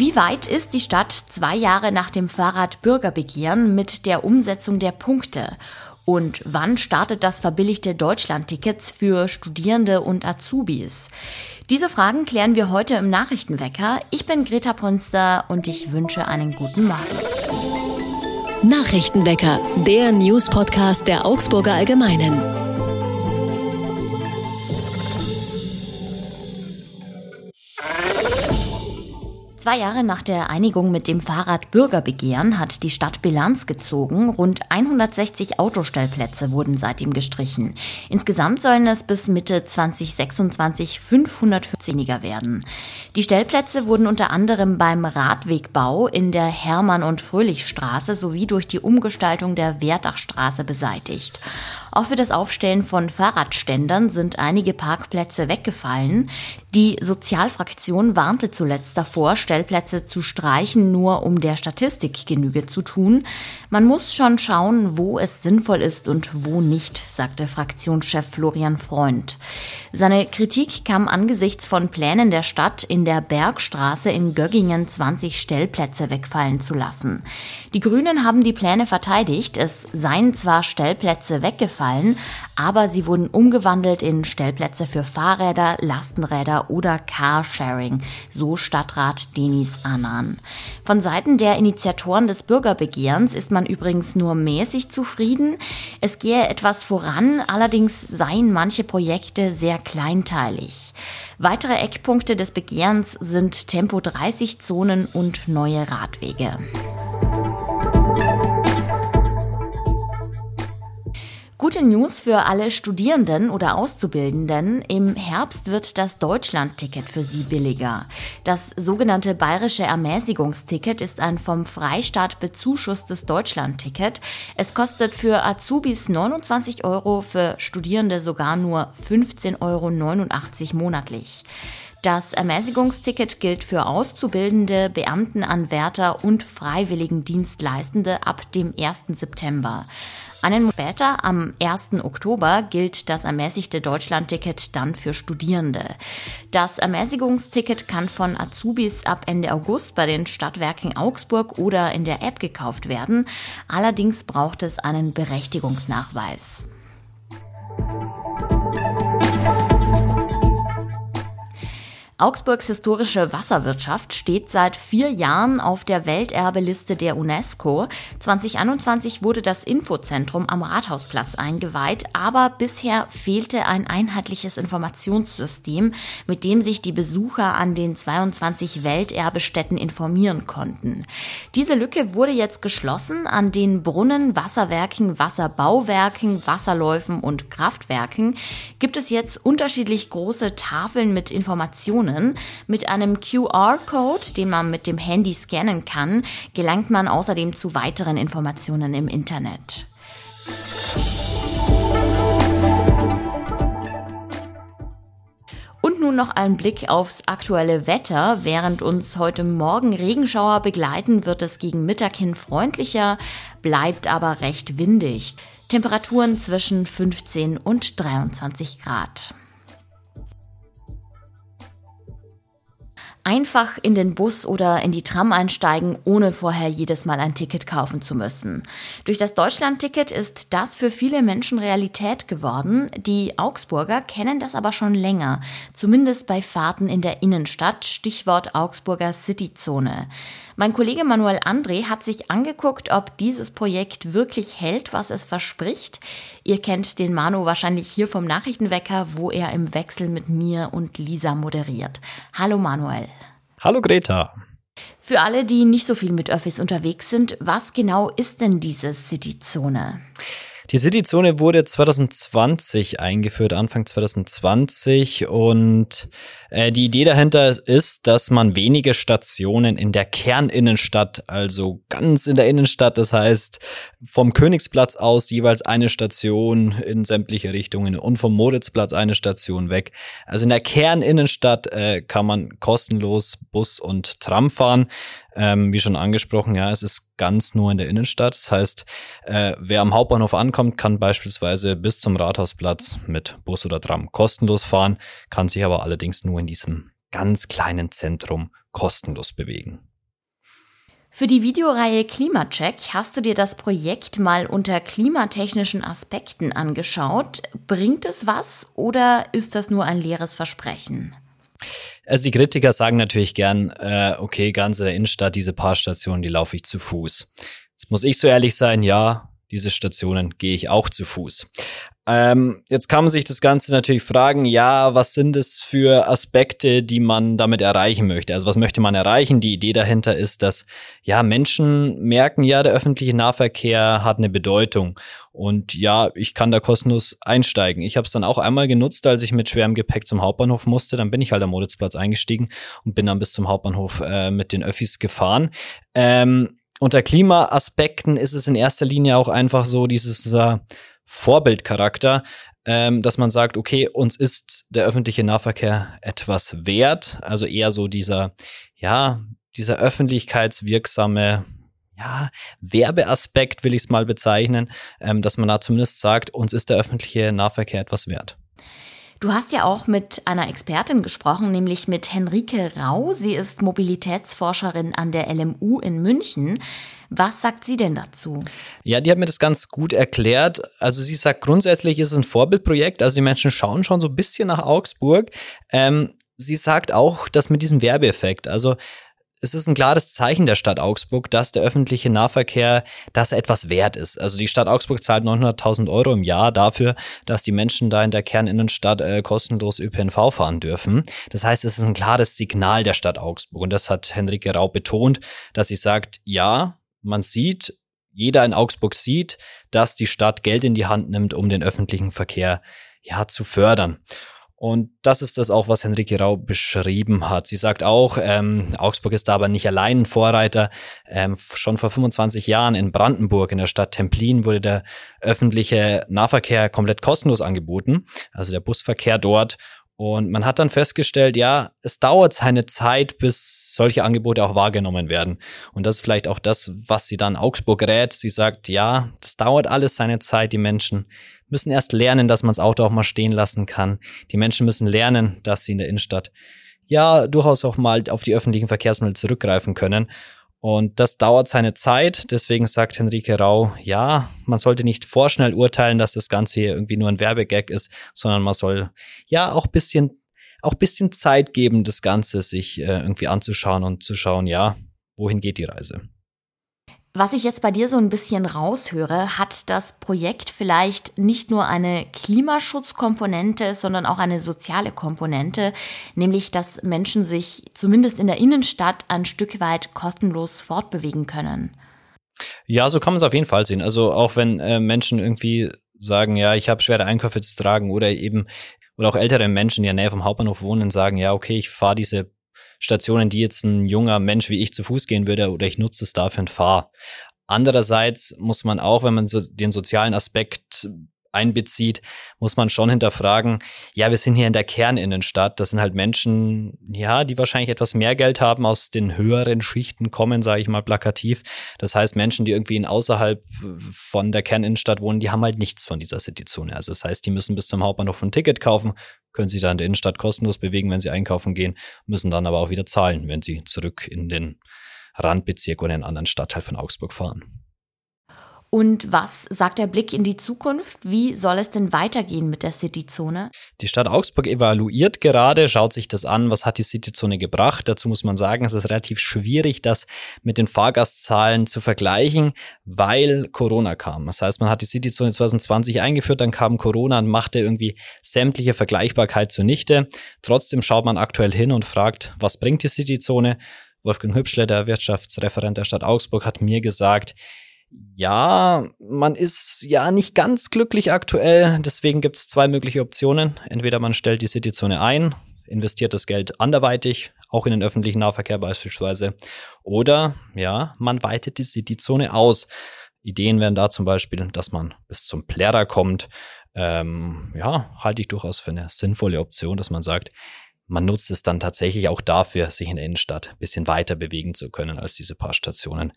Wie weit ist die Stadt zwei Jahre nach dem Fahrradbürgerbegehren mit der Umsetzung der Punkte? Und wann startet das verbilligte Deutschlandtickets für Studierende und Azubis? Diese Fragen klären wir heute im Nachrichtenwecker. Ich bin Greta Ponster und ich wünsche einen guten Morgen. Nachrichtenwecker, der News-Podcast der Augsburger Allgemeinen. Zwei Jahre nach der Einigung mit dem Fahrradbürgerbegehren hat die Stadt Bilanz gezogen. Rund 160 Autostellplätze wurden seitdem gestrichen. Insgesamt sollen es bis Mitte 2026 540 weniger werden. Die Stellplätze wurden unter anderem beim Radwegbau in der Hermann- und Fröhlichstraße sowie durch die Umgestaltung der Werdachstraße beseitigt. Auch für das Aufstellen von Fahrradständern sind einige Parkplätze weggefallen. Die Sozialfraktion warnte zuletzt davor, Stellplätze zu streichen, nur um der Statistik Genüge zu tun. Man muss schon schauen, wo es sinnvoll ist und wo nicht, sagte Fraktionschef Florian Freund. Seine Kritik kam angesichts von Plänen der Stadt, in der Bergstraße in Göggingen 20 Stellplätze wegfallen zu lassen. Die Grünen haben die Pläne verteidigt. Es seien zwar Stellplätze weggefallen, aber sie wurden umgewandelt in Stellplätze für Fahrräder, Lastenräder oder Carsharing, so Stadtrat Denis Annan. Von Seiten der Initiatoren des Bürgerbegehrens ist man übrigens nur mäßig zufrieden. Es gehe etwas voran, allerdings seien manche Projekte sehr kleinteilig. Weitere Eckpunkte des Begehrens sind Tempo 30 Zonen und neue Radwege. Gute News für alle Studierenden oder Auszubildenden. Im Herbst wird das Deutschlandticket für sie billiger. Das sogenannte bayerische Ermäßigungsticket ist ein vom Freistaat bezuschusstes Deutschlandticket. Es kostet für Azubis 29 Euro, für Studierende sogar nur 15,89 Euro monatlich. Das Ermäßigungsticket gilt für Auszubildende, Beamtenanwärter und Freiwilligendienstleistende ab dem 1. September. Einen Monat später, am 1. Oktober, gilt das ermäßigte Deutschlandticket dann für Studierende. Das Ermäßigungsticket kann von Azubis ab Ende August bei den Stadtwerken Augsburg oder in der App gekauft werden. Allerdings braucht es einen Berechtigungsnachweis. Augsburgs historische Wasserwirtschaft steht seit vier Jahren auf der Welterbeliste der UNESCO. 2021 wurde das Infozentrum am Rathausplatz eingeweiht, aber bisher fehlte ein einheitliches Informationssystem, mit dem sich die Besucher an den 22 Welterbestätten informieren konnten. Diese Lücke wurde jetzt geschlossen. An den Brunnen, Wasserwerken, Wasserbauwerken, Wasserläufen und Kraftwerken gibt es jetzt unterschiedlich große Tafeln mit Informationen Informationen. Mit einem QR-Code, den man mit dem Handy scannen kann, gelangt man außerdem zu weiteren Informationen im Internet. Und nun noch ein Blick aufs aktuelle Wetter. Während uns heute Morgen Regenschauer begleiten, wird es gegen Mittag hin freundlicher, bleibt aber recht windig. Temperaturen zwischen 15 und 23 Grad. Einfach in den Bus oder in die Tram einsteigen, ohne vorher jedes Mal ein Ticket kaufen zu müssen. Durch das Deutschlandticket ist das für viele Menschen Realität geworden. Die Augsburger kennen das aber schon länger, zumindest bei Fahrten in der Innenstadt, Stichwort Augsburger Cityzone. Mein Kollege Manuel André hat sich angeguckt, ob dieses Projekt wirklich hält, was es verspricht. Ihr kennt den Manu wahrscheinlich hier vom Nachrichtenwecker, wo er im Wechsel mit mir und Lisa moderiert. Hallo Manuel. Hallo Greta. Für alle, die nicht so viel mit Öffis unterwegs sind, was genau ist denn diese Cityzone? Die Cityzone wurde 2020 eingeführt, Anfang 2020. Und äh, die Idee dahinter ist, dass man wenige Stationen in der Kerninnenstadt, also ganz in der Innenstadt, das heißt vom Königsplatz aus jeweils eine Station in sämtliche Richtungen und vom Moritzplatz eine Station weg. Also in der Kerninnenstadt äh, kann man kostenlos Bus und Tram fahren. Ähm, wie schon angesprochen, ja, es ist ganz nur in der Innenstadt. Das heißt, äh, wer am Hauptbahnhof ankommt, kann beispielsweise bis zum Rathausplatz mit Bus oder Tram kostenlos fahren, kann sich aber allerdings nur in diesem ganz kleinen Zentrum kostenlos bewegen. Für die Videoreihe Klimacheck hast du dir das Projekt mal unter klimatechnischen Aspekten angeschaut. Bringt es was oder ist das nur ein leeres Versprechen? Also die Kritiker sagen natürlich gern, äh, okay, ganz in der Innenstadt, diese paar Stationen, die laufe ich zu Fuß. Jetzt muss ich so ehrlich sein, ja, diese Stationen gehe ich auch zu Fuß. Ähm, jetzt kann man sich das Ganze natürlich fragen, ja, was sind es für Aspekte, die man damit erreichen möchte? Also was möchte man erreichen? Die Idee dahinter ist, dass ja Menschen merken, ja, der öffentliche Nahverkehr hat eine Bedeutung und ja, ich kann da kostenlos einsteigen. Ich habe es dann auch einmal genutzt, als ich mit schwerem Gepäck zum Hauptbahnhof musste. Dann bin ich halt am Moritzplatz eingestiegen und bin dann bis zum Hauptbahnhof äh, mit den Öffis gefahren. Ähm, unter Klimaaspekten ist es in erster Linie auch einfach so dieses äh, Vorbildcharakter, ähm, dass man sagt, okay, uns ist der öffentliche Nahverkehr etwas wert. Also eher so dieser, ja, dieser öffentlichkeitswirksame ja, Werbeaspekt will ich es mal bezeichnen, ähm, dass man da zumindest sagt, uns ist der öffentliche Nahverkehr etwas wert. Du hast ja auch mit einer Expertin gesprochen, nämlich mit Henrike Rau. Sie ist Mobilitätsforscherin an der LMU in München. Was sagt sie denn dazu? Ja, die hat mir das ganz gut erklärt. Also sie sagt, grundsätzlich ist es ein Vorbildprojekt. Also die Menschen schauen schon so ein bisschen nach Augsburg. Ähm, sie sagt auch, dass mit diesem Werbeeffekt, also es ist ein klares Zeichen der Stadt Augsburg, dass der öffentliche Nahverkehr, dass er etwas wert ist. Also die Stadt Augsburg zahlt 900.000 Euro im Jahr dafür, dass die Menschen da in der Kerninnenstadt äh, kostenlos ÖPNV fahren dürfen. Das heißt, es ist ein klares Signal der Stadt Augsburg. Und das hat Henrike Rau betont, dass sie sagt, ja, man sieht, jeder in Augsburg sieht, dass die Stadt Geld in die Hand nimmt, um den öffentlichen Verkehr ja zu fördern. Und das ist das auch, was Henrike Rau beschrieben hat. Sie sagt auch, ähm, Augsburg ist da aber nicht allein ein Vorreiter. Ähm, schon vor 25 Jahren in Brandenburg, in der Stadt Templin, wurde der öffentliche Nahverkehr komplett kostenlos angeboten, also der Busverkehr dort. Und man hat dann festgestellt, ja, es dauert seine Zeit, bis solche Angebote auch wahrgenommen werden. Und das ist vielleicht auch das, was sie dann Augsburg rät. Sie sagt, ja, das dauert alles seine Zeit, die Menschen müssen erst lernen, dass man das Auto auch mal stehen lassen kann. Die Menschen müssen lernen, dass sie in der Innenstadt ja durchaus auch mal auf die öffentlichen Verkehrsmittel zurückgreifen können. Und das dauert seine Zeit. Deswegen sagt Henrike Rau, ja, man sollte nicht vorschnell urteilen, dass das Ganze hier irgendwie nur ein Werbegag ist, sondern man soll ja auch bisschen, auch bisschen Zeit geben, das Ganze sich äh, irgendwie anzuschauen und zu schauen, ja, wohin geht die Reise. Was ich jetzt bei dir so ein bisschen raushöre, hat das Projekt vielleicht nicht nur eine Klimaschutzkomponente, sondern auch eine soziale Komponente, nämlich dass Menschen sich zumindest in der Innenstadt ein Stück weit kostenlos fortbewegen können. Ja, so kann man es auf jeden Fall sehen. Also auch wenn äh, Menschen irgendwie sagen, ja, ich habe schwere Einkäufe zu tragen oder eben oder auch ältere Menschen, die in der Nähe vom Hauptbahnhof wohnen, sagen, ja, okay, ich fahre diese Stationen, die jetzt ein junger Mensch wie ich zu Fuß gehen würde oder ich nutze es dafür und fahre. Andererseits muss man auch, wenn man so den sozialen Aspekt einbezieht, muss man schon hinterfragen, ja, wir sind hier in der Kerninnenstadt, das sind halt Menschen, ja, die wahrscheinlich etwas mehr Geld haben, aus den höheren Schichten kommen, sage ich mal plakativ. Das heißt, Menschen, die irgendwie in außerhalb von der Kerninnenstadt wohnen, die haben halt nichts von dieser Cityzone. Also das heißt, die müssen bis zum Hauptbahnhof ein Ticket kaufen, können sich da in der Innenstadt kostenlos bewegen, wenn sie einkaufen gehen, müssen dann aber auch wieder zahlen, wenn sie zurück in den Randbezirk oder in einen anderen Stadtteil von Augsburg fahren. Und was sagt der Blick in die Zukunft? Wie soll es denn weitergehen mit der Cityzone? Die Stadt Augsburg evaluiert gerade, schaut sich das an, was hat die Cityzone gebracht. Dazu muss man sagen, es ist relativ schwierig, das mit den Fahrgastzahlen zu vergleichen, weil Corona kam. Das heißt, man hat die Cityzone 2020 eingeführt, dann kam Corona und machte irgendwie sämtliche Vergleichbarkeit zunichte. Trotzdem schaut man aktuell hin und fragt, was bringt die Cityzone? Wolfgang Hübschle, der Wirtschaftsreferent der Stadt Augsburg, hat mir gesagt, ja, man ist ja nicht ganz glücklich aktuell. Deswegen gibt es zwei mögliche Optionen. Entweder man stellt die Cityzone ein, investiert das Geld anderweitig, auch in den öffentlichen Nahverkehr beispielsweise. Oder ja, man weitet die Cityzone aus. Ideen wären da zum Beispiel, dass man bis zum Plärrer kommt. Ähm, ja, halte ich durchaus für eine sinnvolle Option, dass man sagt, man nutzt es dann tatsächlich auch dafür, sich in der Innenstadt ein bisschen weiter bewegen zu können als diese paar Stationen,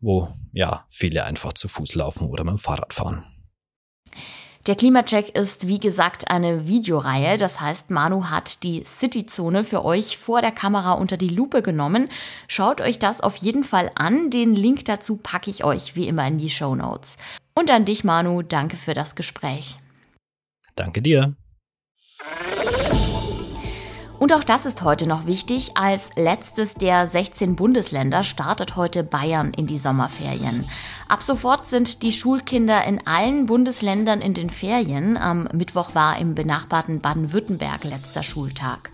wo ja viele einfach zu Fuß laufen oder mit dem Fahrrad fahren. Der Klimacheck ist wie gesagt eine Videoreihe. Das heißt, Manu hat die Cityzone für euch vor der Kamera unter die Lupe genommen. Schaut euch das auf jeden Fall an. Den Link dazu packe ich euch wie immer in die Show Notes. Und an dich, Manu, danke für das Gespräch. Danke dir. Und auch das ist heute noch wichtig. Als letztes der 16 Bundesländer startet heute Bayern in die Sommerferien. Ab sofort sind die Schulkinder in allen Bundesländern in den Ferien. Am Mittwoch war im benachbarten Baden-Württemberg letzter Schultag.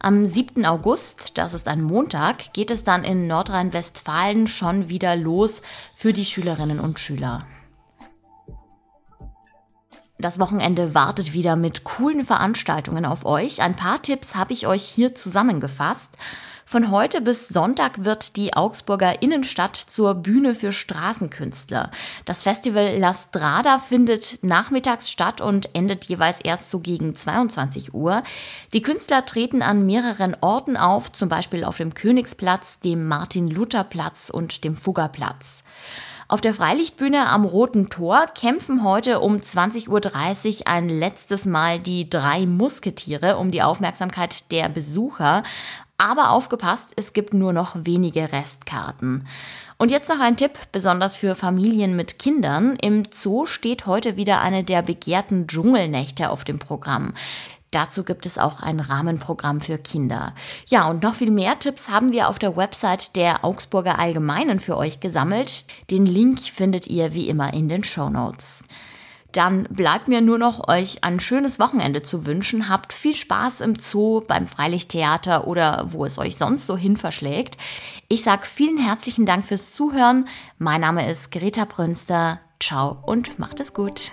Am 7. August, das ist ein Montag, geht es dann in Nordrhein-Westfalen schon wieder los für die Schülerinnen und Schüler. Das Wochenende wartet wieder mit coolen Veranstaltungen auf euch. Ein paar Tipps habe ich euch hier zusammengefasst. Von heute bis Sonntag wird die Augsburger Innenstadt zur Bühne für Straßenkünstler. Das Festival La Strada findet nachmittags statt und endet jeweils erst so gegen 22 Uhr. Die Künstler treten an mehreren Orten auf, zum Beispiel auf dem Königsplatz, dem Martin-Luther-Platz und dem Fuggerplatz. Auf der Freilichtbühne am Roten Tor kämpfen heute um 20.30 Uhr ein letztes Mal die drei Musketiere um die Aufmerksamkeit der Besucher. Aber aufgepasst, es gibt nur noch wenige Restkarten. Und jetzt noch ein Tipp, besonders für Familien mit Kindern. Im Zoo steht heute wieder eine der begehrten Dschungelnächte auf dem Programm. Dazu gibt es auch ein Rahmenprogramm für Kinder. Ja, und noch viel mehr Tipps haben wir auf der Website der Augsburger Allgemeinen für euch gesammelt. Den Link findet ihr wie immer in den Show Notes. Dann bleibt mir nur noch euch ein schönes Wochenende zu wünschen. Habt viel Spaß im Zoo, beim Freilichttheater oder wo es euch sonst so hin verschlägt. Ich sag vielen herzlichen Dank fürs Zuhören. Mein Name ist Greta Brünster. Ciao und macht es gut.